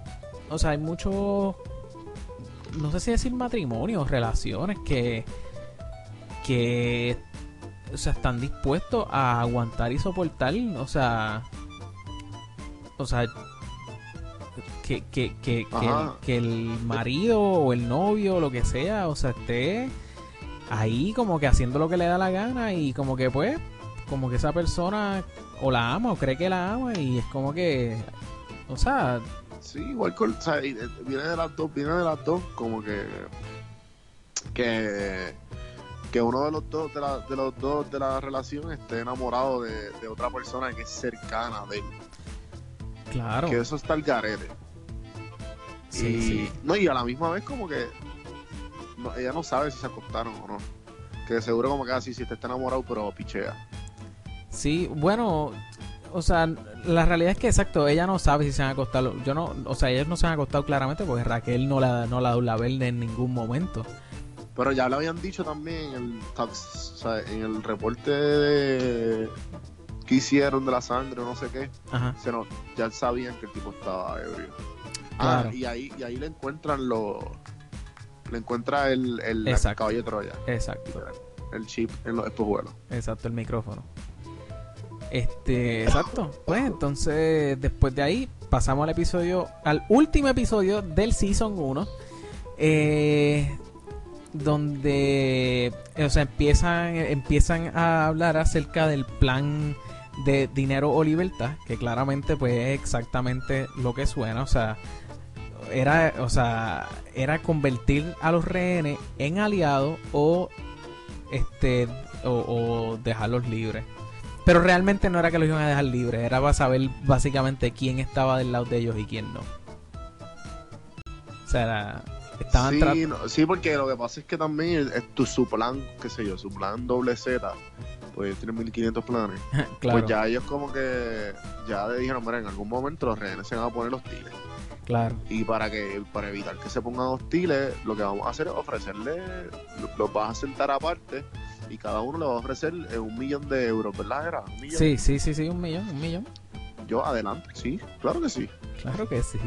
O sea, hay muchos. No sé si decir matrimonios, relaciones que. Que. O sea, están dispuestos a aguantar y soportar. O sea. O sea. Que, que, que, que, el, que el marido o el novio o lo que sea, o sea, esté ahí como que haciendo lo que le da la gana y como que pues como que esa persona o la ama o cree que la ama y es como que o sea Sí, igual con, o sea, y, viene de las dos, viene de las dos, como que que que uno de los dos de, la, de los dos de la relación esté enamorado de, de otra persona que es cercana de él, claro que eso está el garete. sí, y, sí. No, y a la misma vez como que no, ella no sabe si se acostaron o no. Que seguro como que así, si te está enamorado, pero pichea. sí bueno o sea la realidad es que exacto ella no sabe si se han acostado yo no o sea ellos no se han acostado claramente porque Raquel no la no la la verde en ningún momento Pero ya lo habían dicho también en el, tax- o sea, en el reporte de- que hicieron de la sangre o no sé qué. ajá Se no, ya sabían que el tipo estaba ebrio. Claro. Ah, y ahí, y ahí le encuentran los. Le encuentra el, el Exacto. caballo de Troya, exacto el chip en los espejuelos. Exacto, el micrófono. Este, exacto. Pues entonces, después de ahí, pasamos al episodio, al último episodio del Season 1. eh, donde, eh, o sea, empiezan, empiezan a hablar acerca del plan de dinero o libertad, que claramente pues es exactamente lo que suena, o sea, era, o sea, era convertir a los rehenes en aliados o este o, o dejarlos libres. Pero realmente no era que los iban a dejar libres, era para saber básicamente quién estaba del lado de ellos y quién no. O sea, era- estaban Sí, no, sí, porque lo que pasa es que también es tu, su plan, qué sé yo, su plan doble Z, pues tienen 1500 planes. claro, Pues ya ellos como que ya le dijeron, mira, en algún momento los rehenes se van a poner hostiles. Claro. Y para que para evitar que se pongan hostiles, lo que vamos a hacer es ofrecerle, lo- los vas a sentar aparte y cada uno le va a ofrecer eh, un millón de euros, ¿verdad? Era un millón. Sí, sí, sí, sí, un millón, un millón. Yo adelante, sí, claro que sí. Claro que sí.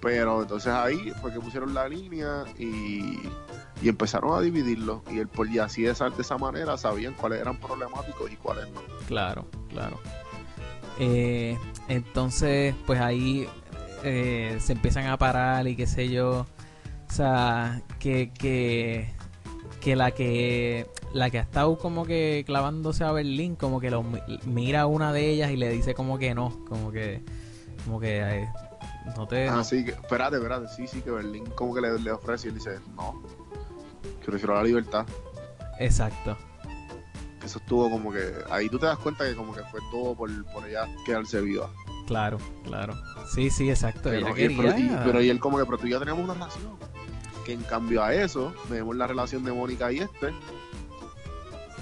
Pero entonces ahí fue que pusieron la línea y, y empezaron a dividirlos. Y el por y así de esa, de esa manera sabían cuáles eran problemáticos y cuáles no. Claro, claro. Eh, entonces, pues ahí eh, se empiezan a parar y qué sé yo. O sea, que, que, que la que la que ha estado como que clavándose a Berlín, como que lo mi- mira a una de ellas y le dice como que no, como que, como que no te, no- Así que, espérate, espérate, sí, sí, que Berlín como que le, le ofrece y él dice, no, que prefiero la libertad. exacto, Eso estuvo como que, ahí tú te das cuenta que como que fue todo por, por ella quedarse viva. Claro, claro, sí, sí, exacto, Pero, ella y, pero- y- quería- pero y él como que, pero tú y yo tenemos una relación. Que en cambio a eso, vemos la relación de Mónica y este.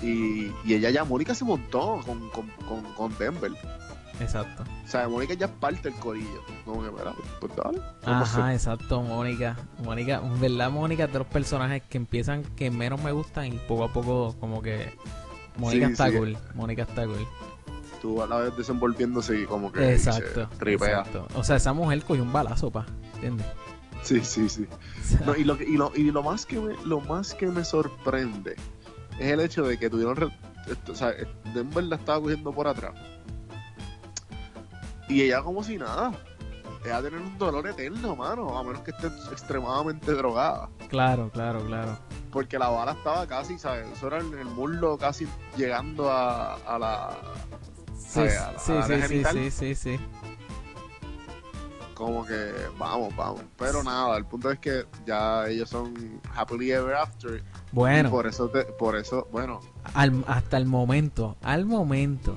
Y, y ella ya, Mónica se montó con, con, con, con Denver. exacto. O sea, Mónica ya es parte del corillo. Como que, espera, pues dale. Ajá, exacto, Mónica. Mónica, en verdad, Mónica es de los personajes que empiezan, que menos me gustan y poco a poco como que Mónica Sí, está sí. cool, Mónica está cool. Tú a la vez desenvolviéndose y como que Exacto, se tripea. exacto. O sea, esa mujer cogió un balazo, pa, ¿entiendes? Sí, sí, sí. O sea, No, y, lo, que- y, lo, y lo más que me, lo más que me sorprende es el hecho de que tuvieron re- esto, o sea, Denver la estaba cogiendo por atrás y ella como si nada ella tener un dolor eterno mano a menos que esté extremadamente drogada claro, claro, claro. porque la bala estaba casi sabes eso era en el muslo casi llegando a, a la Sí, a sí, a sí, sí, genital. sí, sí, sí. como que vamos vamos pero nada el punto es que ya ellos son happily ever after y Bueno, por eso te- por eso bueno al- hasta el momento, al momento.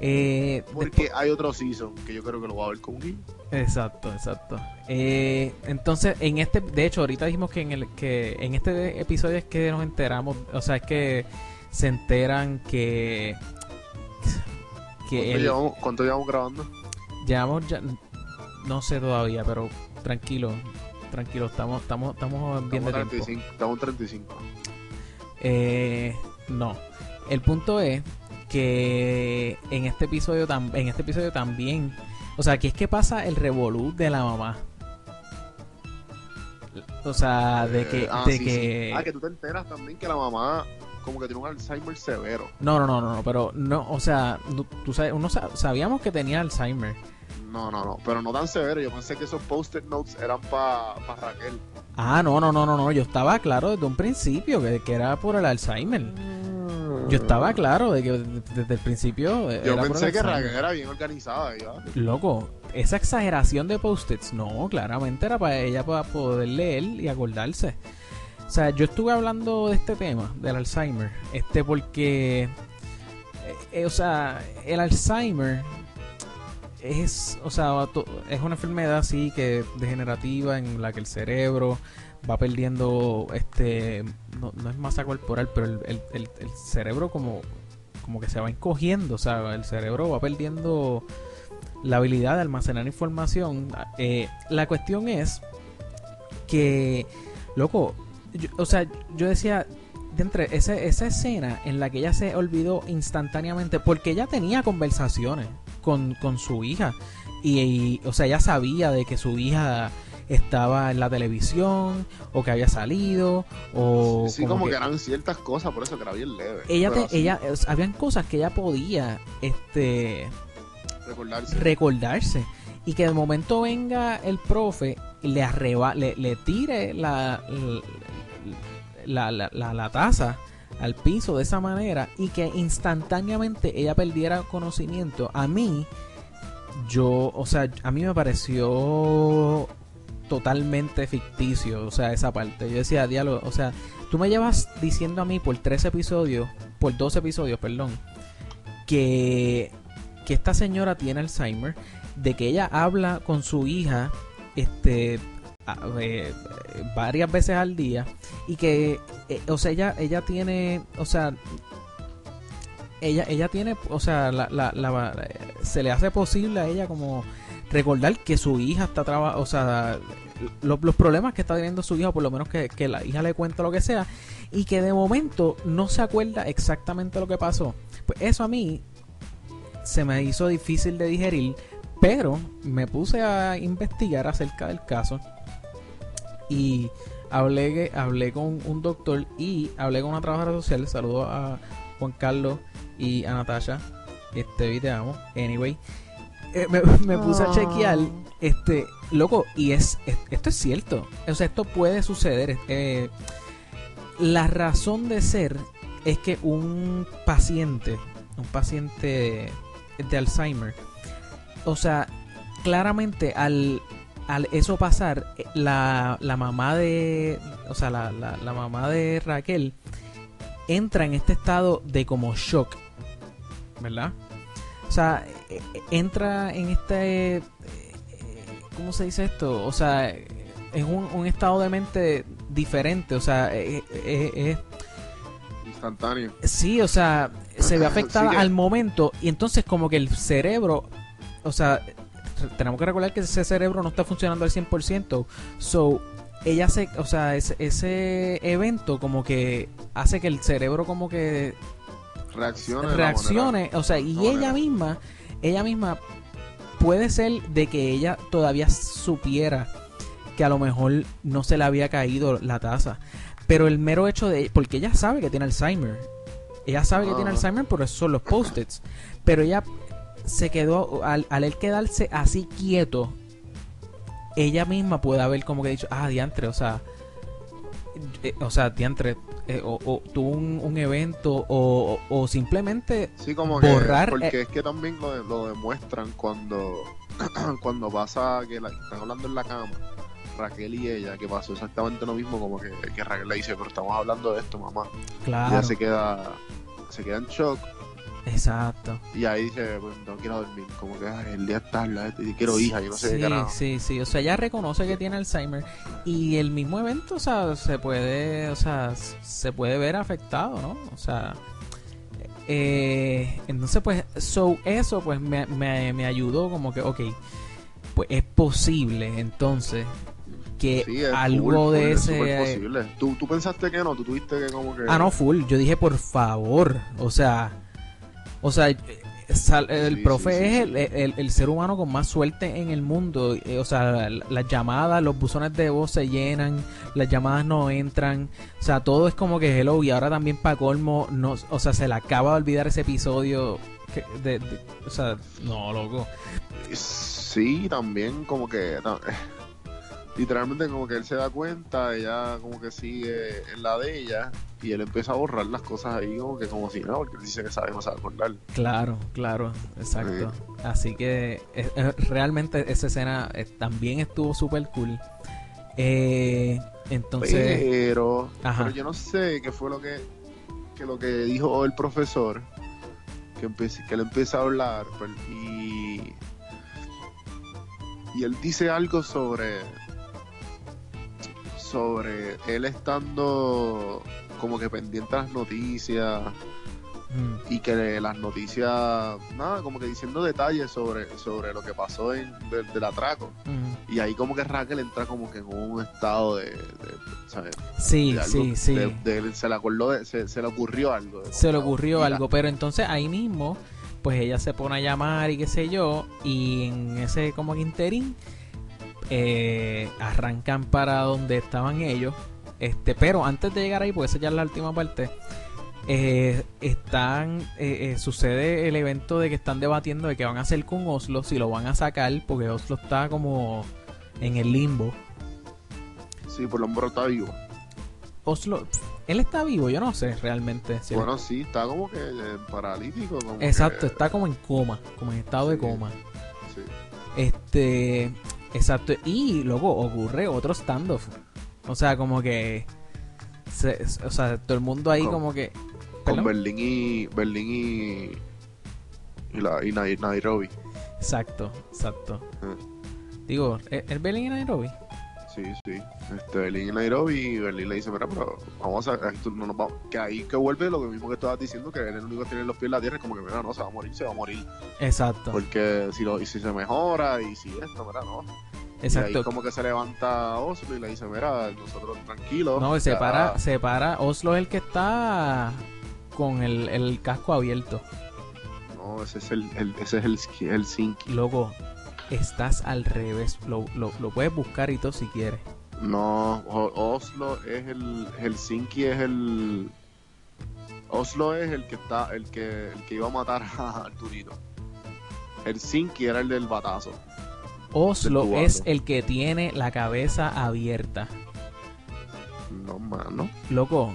Eh, Porque hay otro season que yo creo que lo voy a ver con Gui. Exacto, exacto. Eh, entonces, en este, de hecho, ahorita dijimos que en el que en este episodio es que nos enteramos, o sea, es que se enteran que que ¿Cuánto, él, llevamos, cuánto llevamos grabando? llevamos ya, no sé todavía, pero tranquilo, tranquilo, estamos estamos estamos bien de Estamos tiempo. 35. Estamos 35. Eh, no. El punto es que en este episodio tam- en este episodio también, o sea, aquí es que pasa el revolú de la mamá. O sea, de que, Eh, ah, de sí, sí. que... Ah, que tú te enteras también que la mamá como que tiene un Alzheimer severo. No, no, no, no, no, pero no, o sea, tú sabes, uno sa- sabíamos que tenía Alzheimer. No, no, no. Pero no tan severo. Yo pensé que esos post-it notes eran para Raquel. Ah, no, no, no, no, no, yo estaba claro desde un principio que, que era por el Alzheimer. Yo estaba claro de que desde el principio Yo era por pensé el que. Raquel era bien organizada. ya. Loco, esa exageración de post-its, no, claramente era para ella para poder leer y acordarse. O sea, yo estuve hablando de este tema, del Alzheimer, este porque, eh, eh, o sea, el Alzheimer es, o sea, es una enfermedad así que degenerativa en la que el cerebro va perdiendo, este, no, no es masa corporal, pero el, el- el- el cerebro como, como que se va encogiendo, o sea, el cerebro va perdiendo la habilidad de almacenar información. Eh, la cuestión es que, loco, yo- o sea, yo decía, de entre esa, esa escena en la que ella se olvidó instantáneamente, porque ella tenía conversaciones con, con su hija, y, y, o sea, ella sabía de que su hija estaba en la televisión, o que había salido, o... sí, como, que... eran ciertas cosas, por eso que era bien leve. ella, te- ella, o sea, habían cosas que ella podía, este, recordarse. recordarse y que de momento venga el profe y le arreba, le, le tire la la, la, la, la taza al piso de esa manera y que instantáneamente ella perdiera conocimiento. A mí yo o sea a mí me pareció totalmente ficticio o sea esa parte. Yo decía diálogo o sea tú me llevas diciendo a mí por tres episodios por dos episodios perdón que que esta señora tiene Alzheimer, de que ella habla con su hija este eh, varias veces al día y que eh, o sea ella ella tiene o sea ella, ella tiene, o sea, la, la, la- se le hace posible a ella como recordar que su hija está trabajando, o sea, lo- los problemas que está teniendo su hija, por lo menos que, que la hija le cuente lo que sea, y que de momento no se acuerda exactamente lo que pasó. Pues eso a mí se me hizo difícil de digerir, pero me puse a investigar acerca del caso y hablé, hablé con un doctor y hablé con una trabajadora social. Saludo a Juan Carlos y a Natasha. Este, vi, te amo. Anyway, eh, me, me puse a Oh. chequear. Este, loco, y es, es- esto es cierto. O sea, esto puede suceder. Eh, la razón de ser es que un paciente, un paciente de Alzheimer, o sea, claramente al, al eso pasar, eh, la, la mamá de, o sea, la, la, la mamá de Raquel entra en este estado de como shock, ¿verdad? O sea, eh, entra en este, eh, ¿cómo se dice esto? O sea, en un, un estado de mente diferente, o sea, eh, Instantáneo. Sí, o sea, se ve afectada Sí al momento y entonces como que el cerebro, o sea, tenemos que recordar que ese cerebro no está funcionando al 100%, so ella se, o sea, ese, ese evento como que hace que el cerebro como que Reaccione. reaccione, o sea, y la ella manera. misma, ella misma puede ser de que ella todavía supiera que a lo mejor no se le había caído la taza, pero el mero hecho de, porque ella sabe que tiene Alzheimer, ella sabe que tiene Ajá. Alzheimer, por eso son los post-its, pero ella se quedó, al, al él quedarse así quieto, ella misma puede haber como que dicho, ah, diantre, o sea, eh, o sea, diantre, eh, o, o tuvo un, un evento, o, o- o simplemente Sí, como que. borrar, Porque eh, es que también lo, lo demuestran cuando. cuando pasa que la, están hablando en la cama. Raquel y ella, que pasó exactamente lo mismo, como que, que Raquel le dice, pero estamos hablando de esto, mamá. Y claro, ella se queda, se queda en shock exacto. y ahí dice, pues no quiero dormir, como que "Ay, el día es tarde y quiero hija, yo no sé sí, qué carajo. Sí, sí, o sea, ella reconoce que tiene Alzheimer y el mismo evento, o sea, se puede, o sea, se puede ver afectado, ¿no? O sea, eh, entonces pues, so, eso pues me, me, me ayudó como que, ok, pues es posible entonces que Sí, es algo full, de full, ese... ¿Tú, tú pensaste que no, tú tuviste que como que... Ah, no, full. Yo dije, por favor. O sea, o sea, eh, el Sí, profe sí, sí, es el, el- el ser humano con más suerte en el mundo. Eh, O sea, la- las llamadas, los buzones de voz se llenan, las llamadas no entran. O sea, todo es como que hello. Y ahora también para colmo, no, o sea, se le acaba de olvidar ese episodio. que- de- de- o sea, no, loco. Sí, también como que... no, literalmente como que él se da cuenta, ella como que sigue en la de ella y él empieza a borrar las cosas ahí como que como si no, porque él dice que sabe, no sabe acordar. Claro, claro, exacto. Así que eh, eh, realmente esa escena eh, también estuvo súper cool. Eh, entonces, pero, Ajá. pero yo no sé qué fue lo que, que lo que dijo el profesor, que, que él empieza a hablar pues, y, y él dice algo sobre sobre él estando como que pendiente a las noticias mm, y que las noticias nada como que diciendo detalles sobre sobre lo que pasó en del, del atraco mm. y ahí como que Raquel entra como que en un estado de, de- ¿sabes? sí, de algo- sí, sí. de- de- se le acordó de- se, se le ocurrió algo se le ocurrió la- algo, pero entonces ahí mismo, pues ella se pone a llamar y qué sé yo, y en ese como que interín eh, arrancan para donde estaban ellos. Este, pero antes de llegar ahí, porque esa ya es la última parte, eh, están eh, eh, sucede el evento de que están debatiendo de qué van a hacer con Oslo, si lo van a sacar, porque Oslo está como en el limbo. sí por lo menos está vivo Oslo, él está vivo, yo no sé realmente. si él- bueno sí está como que paralítico como exacto, que- está como en coma, como en estado de coma. sí. Este, exacto. Y luego ocurre otro standoff. O sea, como que. se- o sea, todo el mundo ahí Con- como que. con. Berlín y Berlín y y, la, y Nai- Nairobi Exacto, exacto. Ah. Digo, ¿es es Berlín y Nairobi? Sí, sí. Este, Berlín y Nairobi y Berlín le dice, mira, pero vamos a, esto no nos vamos. Que ahí que vuelve lo mismo que estabas diciendo, que el único que tiene los pies en la tierra es como que, mira, no, se va a morir, se va a morir. Exacto. Porque si, lo, y si se mejora y si esto, mira, no. Exacto. Y ahí como que se levanta Oslo y le dice, mira, nosotros tranquilos. No, se para, se para. Oslo es el que está con el, el casco abierto. No, ese es el, el- ese es el, el Helsinki. Loco, estás al revés. Lo, lo, lo puedes buscar y todo si quieres. No, Oslo es el Helsinki es el Oslo es el que está el que el que iba a matar a Arturito. Helsinki era el del batazo. Oslo Del es el que tiene la cabeza abierta. No, mano. Loco,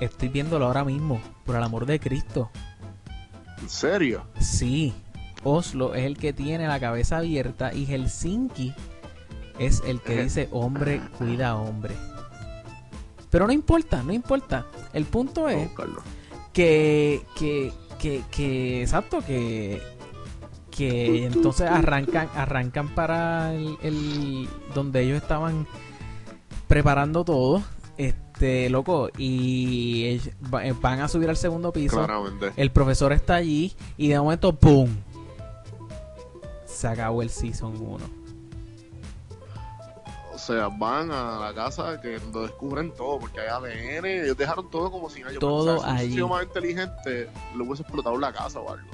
estoy viéndolo ahora mismo. Por el amor de Cristo. ¿En serio? Sí, Oslo es el que tiene la cabeza abierta y Helsinki es el que dice hombre cuida hombre. Pero no importa, no importa. El punto es que, que, que, que, exacto, que, que entonces arrancan, arrancan para el, el- donde ellos estaban preparando todo, este, loco, y van a subir al segundo piso. Claramente. El profesor está allí y de momento, ¡pum! Se acabó el Season 1. O sea, van a la casa que lo descubren todo, porque hay ADN, ellos dejaron todo como si nadie Todo sea, si hubiese allí. sido más inteligente, le hubiese explotado la casa o algo.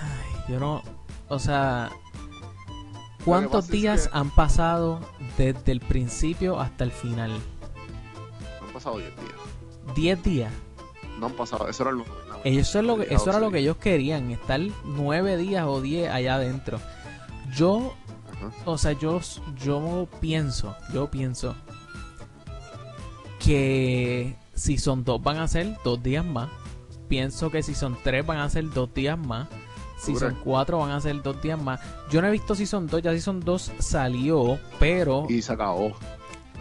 Ay, yo no... O sea... ¿Cuántos es días que- han pasado desde el principio hasta el final? No han pasado 10 días. 10 días. No han pasado, eso era lo Ellos eso, es lo que, eso era lo que ellos querían, estar 9 días o 10 allá adentro. Yo, Ajá. o sea, yo, yo pienso, yo pienso que si son dos van a ser dos días más. Pienso que si son tres van a ser dos días más. Si ¿Tú son cuatro van a ser dos días más. Yo no he visto si son dos, ya si son dos salió, pero Y se acabó.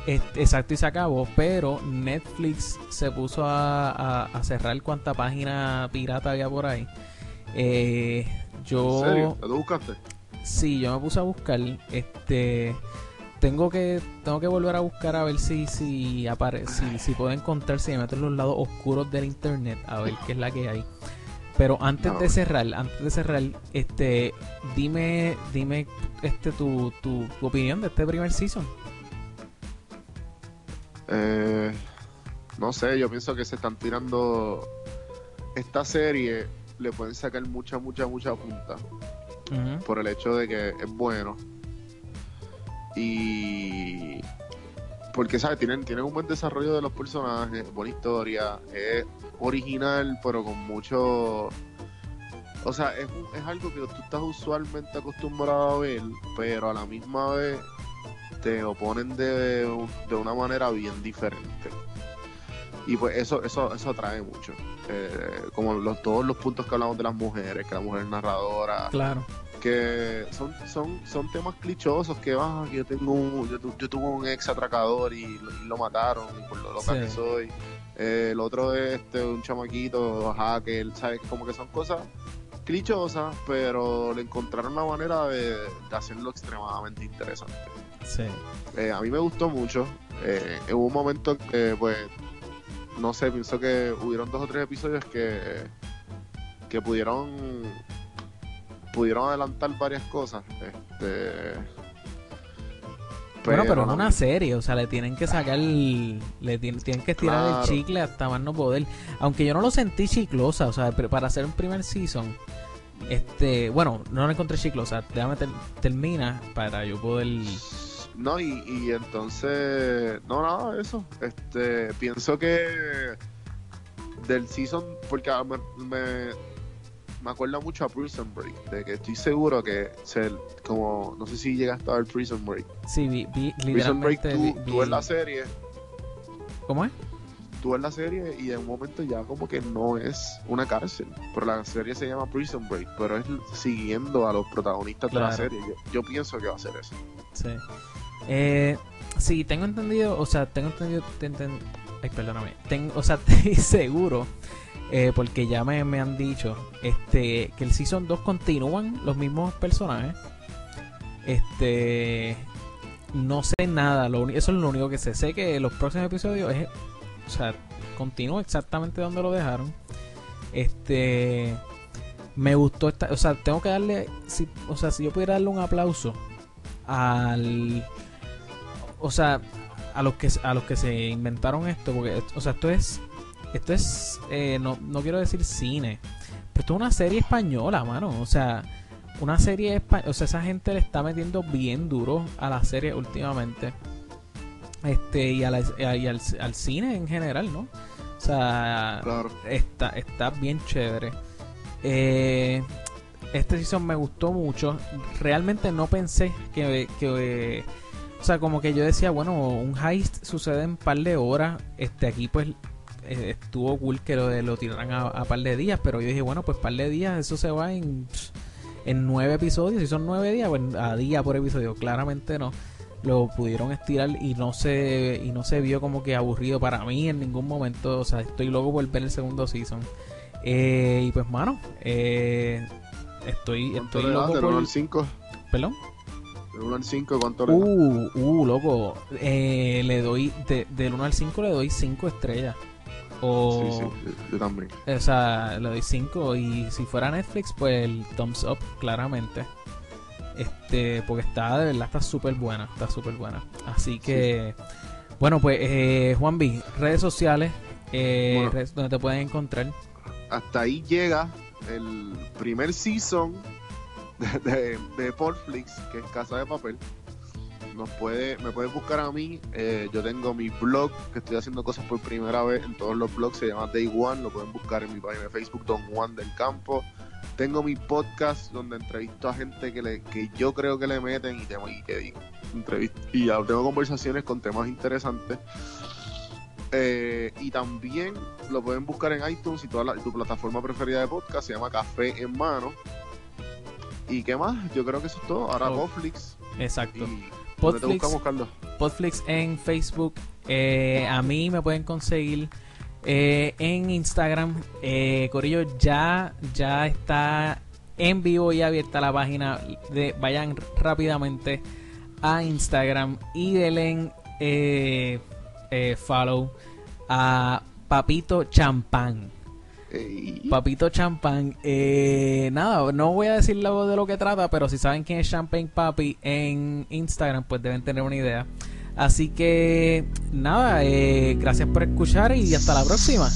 Exacto, y se acabó. Pero Netflix se puso a, a- a cerrar cuánta página pirata había por ahí. Eh, yo. ¿En serio? ¿Te lo buscaste? Sí, yo me puse a buscar. Este. Tengo que, tengo que volver a buscar a ver si, si aparece, si, si puedo encontrar, si me meto en los lados oscuros del internet, a ver qué es la que hay. Pero antes No. de cerrar, antes de cerrar, este, dime, dime, este, tu, tu, tu opinión de este primer season. Eh, no sé, yo pienso que se están tirando. Esta serie le pueden sacar mucha, mucha, mucha punta por el hecho de que es bueno. Y. Porque, ¿sabes? Tienen, tienen un buen desarrollo de los personajes, buena historia, es original, pero con mucho. O sea, es, un- es algo que tú estás usualmente acostumbrado a ver, pero a la misma vez te oponen de, de una manera bien diferente. Y pues eso, eso, eso atrae mucho. Eh, como los, todos los puntos que hablamos de las mujeres, que la mujer es narradora, Claro. que son, son, son temas clichosos que ah, que yo tengo un- yo, yo tuve un ex atracador y, lo- y lo mataron y por lo loca Sí. que soy. Eh, el otro es este, un chamaquito, hacker, ¿sabes? Como que son cosas clichosas, pero le encontraron la manera de, de hacerlo extremadamente interesante. Sí. Eh, a mí me gustó mucho. Eh, hubo un momento que, pues, no sé, pienso que hubieron dos o tres episodios que, que pudieron pudieron adelantar varias cosas. Este, bueno, pero es no- una serie, o sea, le tienen que sacar, le tienen, tienen que estirar Claro. el chicle hasta más no poder. Aunque yo no lo sentí chiclosa, o sea, para hacer un primer season, este, bueno, no lo encontré chiclosa, déjame ter- termina para yo poder... No, y, y entonces, no, nada eso. Este, pienso que del season, porque me, me, me acuerda mucho a Prison Break, de que estoy seguro que, se, como, no sé si llegaste a ver Prison Break. Sí, vi, vi Prison Break, tú, vi- tú ves la serie, ¿Cómo es? tú ves la serie y en un momento ya como que no es una cárcel, pero la serie se llama Prison Break, pero es siguiendo a los protagonistas de la serie. Yo, yo pienso que va a ser eso. Sí. Eh, sí, tengo entendido, o sea, tengo entendido, ten- ten- ay, perdóname, tengo, o sea, estoy seguro, eh, porque ya me, me han dicho, este, que el Season 2 continúan los mismos personajes, este, no sé nada, eso es lo único que sé. Sé que los próximos episodios es, o sea, continúo exactamente donde lo dejaron. Este, me gustó esta, o sea, tengo que darle, o sea, si yo pudiera darle un aplauso al, o sea, a los que a los que se inventaron esto, porque, o sea, esto es, esto es, eh, no, no quiero decir cine, pero esto es una serie española, mano, o sea una serie o sea esa gente le está metiendo bien duro a la serie últimamente este y, a al, cine en general no o sea está está bien chévere. Eh, este season me gustó mucho. Realmente no pensé que, que sea como que yo decía bueno un heist sucede en un par de horas este aquí pues eh, estuvo cool que lo, lo tiraran a, a par de días pero yo dije bueno pues par de días eso se va en en nueve episodios. Si son nueve días, pues a día por episodio. Claramente no. Lo pudieron estirar y no se y no se vio como que aburrido para mí en ningún momento. O sea, estoy loco por ver el segundo season. Eh, y pues, mano, eh, estoy, estoy loco por... 1 al 5? ¿Perdón? Del 1 al 5, ¿cuánto le Uh, uh, loco. Eh, le doy, de, del 1 al 5 le doy 5 estrellas. O, sí, sí, yo también. O sea, le doy 5 y si fuera Netflix, pues el thumbs up, claramente. Este, porque está, de verdad, está súper buena, está súper buena. Así que, bueno, pues, eh, Juan B, redes sociales, eh, donde te pueden encontrar. Hasta ahí llega el primer season de, de, Portflix, que es Casa de Papel nos puede, me puedes buscar a mí. Eh, yo tengo mi blog que estoy haciendo cosas por primera vez en todos los blogs. Se llama Day One. Lo pueden buscar en mi página de Facebook, Don Juan del Campo. Tengo mi podcast donde entrevisto a gente que, le, que yo creo que le meten y, tengo, y que y tengo conversaciones con temas interesantes. Eh, y también lo pueden buscar en iTunes y toda la, tu plataforma preferida de podcast. Se llama Café en Mano. ¿Y qué más? Yo creo que eso es todo. Ahora oh, Exacto. Podflix, en Facebook. Eh, a mí me pueden conseguir eh, en Instagram. Eh, Corillo ya, ya está en vivo y abierta la página. De, vayan rápidamente a Instagram y denle follow a Papito Champán. Papito Champagne. Eh, nada, no voy a decir de lo que trata, pero si saben quién es Champagne Papi en Instagram, pues deben tener una idea. Así que nada, eh, gracias por escuchar y hasta la próxima.